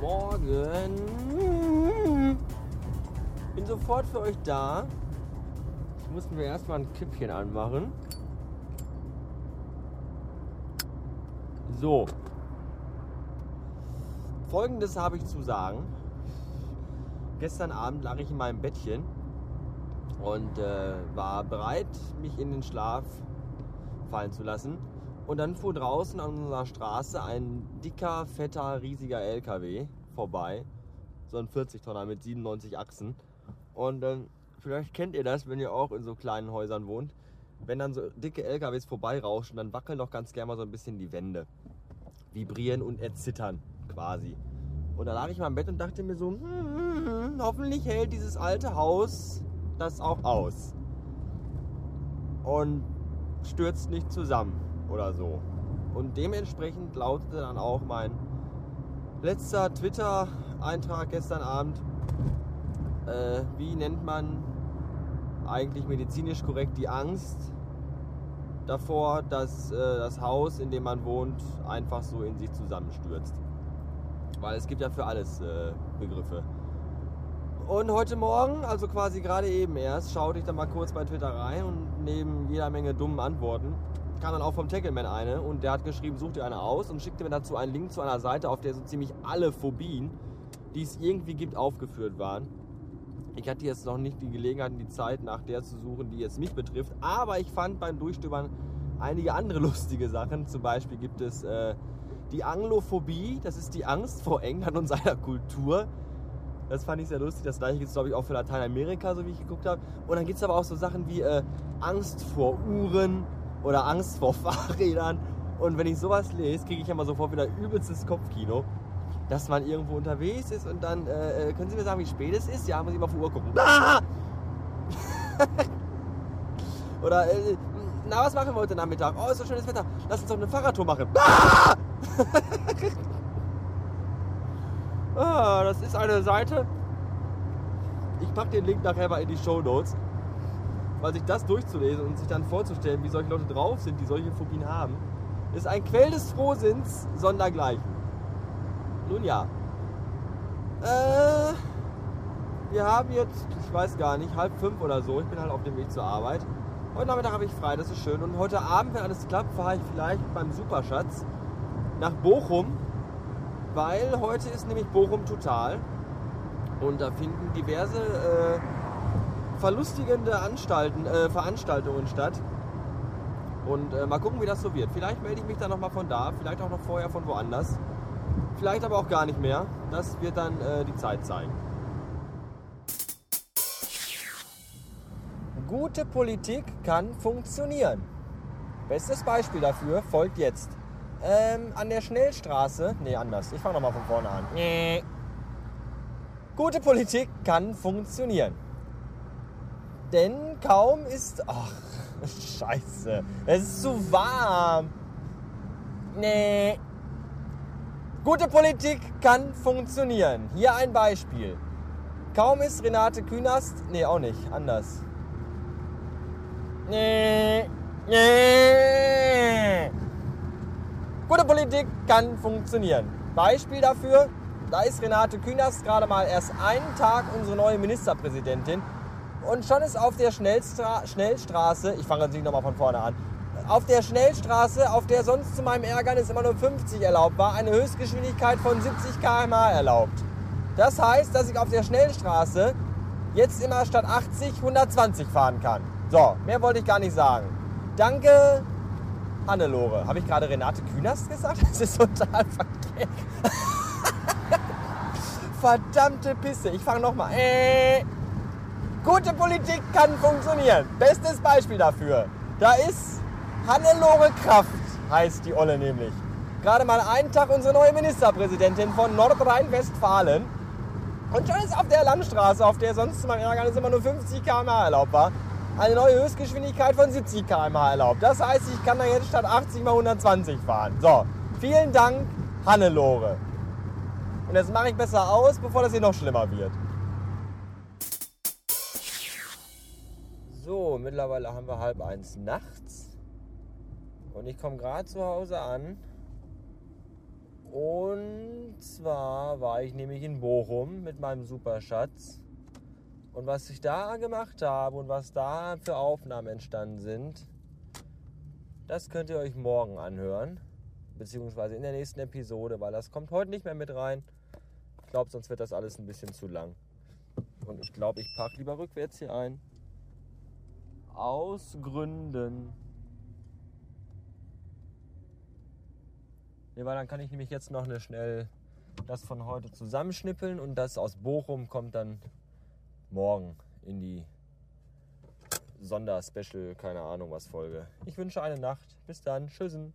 Morgen. Bin sofort für euch da. Ich muss mir erstmal ein Kippchen anmachen. So. Folgendes habe ich zu sagen. Gestern Abend lag ich in meinem Bettchen und äh, war bereit, mich in den Schlaf fallen zu lassen und dann fuhr draußen an unserer Straße ein dicker, fetter, riesiger LKW vorbei. So ein 40-Tonner mit 97 Achsen. Und ähm, vielleicht kennt ihr das, wenn ihr auch in so kleinen Häusern wohnt. Wenn dann so dicke LKWs vorbeirauschen, dann wackeln doch ganz gerne mal so ein bisschen die Wände. Vibrieren und erzittern quasi. Und da lag ich mal im Bett und dachte mir so, hm, hm, hoffentlich hält dieses alte Haus das auch aus. Und stürzt nicht zusammen oder so. Und dementsprechend lautete dann auch mein letzter Twitter-Eintrag gestern Abend. Äh, wie nennt man eigentlich medizinisch korrekt die Angst davor, dass äh, das Haus, in dem man wohnt, einfach so in sich zusammenstürzt? Weil es gibt ja für alles äh, Begriffe. Und heute Morgen, also quasi gerade eben erst, schaute ich dann mal kurz bei Twitter rein und neben jeder Menge dummen Antworten kam dann auch vom Tackleman eine und der hat geschrieben, such dir eine aus und schickte mir dazu einen Link zu einer Seite, auf der so ziemlich alle Phobien, die es irgendwie gibt, aufgeführt waren. Ich hatte jetzt noch nicht die Gelegenheit die Zeit, nach der zu suchen, die jetzt mich betrifft, aber ich fand beim Durchstöbern einige andere lustige Sachen. Zum Beispiel gibt es äh, die Anglophobie, das ist die Angst vor England und seiner Kultur. Das fand ich sehr lustig. Das gleiche gibt es, glaube ich, auch für Lateinamerika, so wie ich geguckt habe. Und dann gibt es aber auch so Sachen wie äh, Angst vor Uhren oder Angst vor Fahrrädern. Und wenn ich sowas lese, kriege ich immer sofort wieder übelstes Kopfkino. Dass man irgendwo unterwegs ist und dann, äh, äh können Sie mir sagen, wie spät es ist? Ja, muss ich mal die Uhr gucken. Ah! oder, äh, na, was machen wir heute Nachmittag? Oh, ist so schönes Wetter. Lass uns doch eine Fahrradtour machen. Ah! Ah, das ist eine Seite. Ich packe den Link nachher mal in die Show Notes. Weil sich das durchzulesen und sich dann vorzustellen, wie solche Leute drauf sind, die solche Phobien haben, ist ein Quell des Frohsinns sondergleichen. Nun ja. Äh, wir haben jetzt, ich weiß gar nicht, halb fünf oder so. Ich bin halt auf dem Weg zur Arbeit. Heute Nachmittag habe ich frei, das ist schön. Und heute Abend, wenn alles klappt, fahre ich vielleicht beim Superschatz nach Bochum weil heute ist nämlich Bochum Total und da finden diverse äh, verlustigende Anstalten, äh, Veranstaltungen statt. Und äh, mal gucken, wie das so wird. Vielleicht melde ich mich dann nochmal von da, vielleicht auch noch vorher von woanders. Vielleicht aber auch gar nicht mehr. Das wird dann äh, die Zeit sein. Gute Politik kann funktionieren. Bestes Beispiel dafür folgt jetzt. Ähm, an der Schnellstraße. Nee, anders. Ich fange nochmal von vorne an. Nee. Gute Politik kann funktionieren. Denn kaum ist. Ach, Scheiße. Es ist zu warm. Nee. Gute Politik kann funktionieren. Hier ein Beispiel. Kaum ist Renate Künast. Nee, auch nicht. Anders. Nee. Nee. Gute Politik kann funktionieren. Beispiel dafür, da ist Renate Künast gerade mal erst einen Tag unsere neue Ministerpräsidentin und schon ist auf der Schnellstra Schnellstraße, ich fange natürlich nochmal von vorne an, auf der Schnellstraße, auf der sonst zu meinem Ärgernis immer nur 50 erlaubt war, eine Höchstgeschwindigkeit von 70 km/h erlaubt. Das heißt, dass ich auf der Schnellstraße jetzt immer statt 80 120 fahren kann. So, mehr wollte ich gar nicht sagen. Danke Hannelore. Habe ich gerade Renate Künast gesagt? Das ist total verkehrt. Verdammte Pisse. Ich fange nochmal. Äh, gute Politik kann funktionieren. Bestes Beispiel dafür. Da ist Hannelore Kraft, heißt die Olle nämlich. Gerade mal einen Tag unsere neue Ministerpräsidentin von Nordrhein-Westfalen. Und schon ist auf der Landstraße, auf der sonst meinem Ärgernis immer nur 50 km/h erlaubt war, eine neue Höchstgeschwindigkeit von 70 km/h erlaubt. Das heißt, ich kann da jetzt statt 80 mal 120 fahren. So, vielen Dank, Hannelore. Und jetzt mache ich besser aus, bevor das hier noch schlimmer wird. So, mittlerweile haben wir halb eins nachts. Und ich komme gerade zu Hause an. Und zwar war ich nämlich in Bochum mit meinem Superschatz Und was ich da gemacht habe und was da für Aufnahmen entstanden sind, das könnt ihr euch morgen anhören. Beziehungsweise in der nächsten Episode, weil das kommt heute nicht mehr mit rein. Ich glaube, sonst wird das alles ein bisschen zu lang. Und ich glaube, ich packe lieber rückwärts hier ein. Aus Gründen. Nee, weil dann kann ich nämlich jetzt noch eine schnell das von heute zusammenschnippeln und das aus Bochum kommt dann morgen in die Sonderspecial, keine Ahnung was Folge. Ich wünsche eine Nacht. Bis dann. Tschüssen.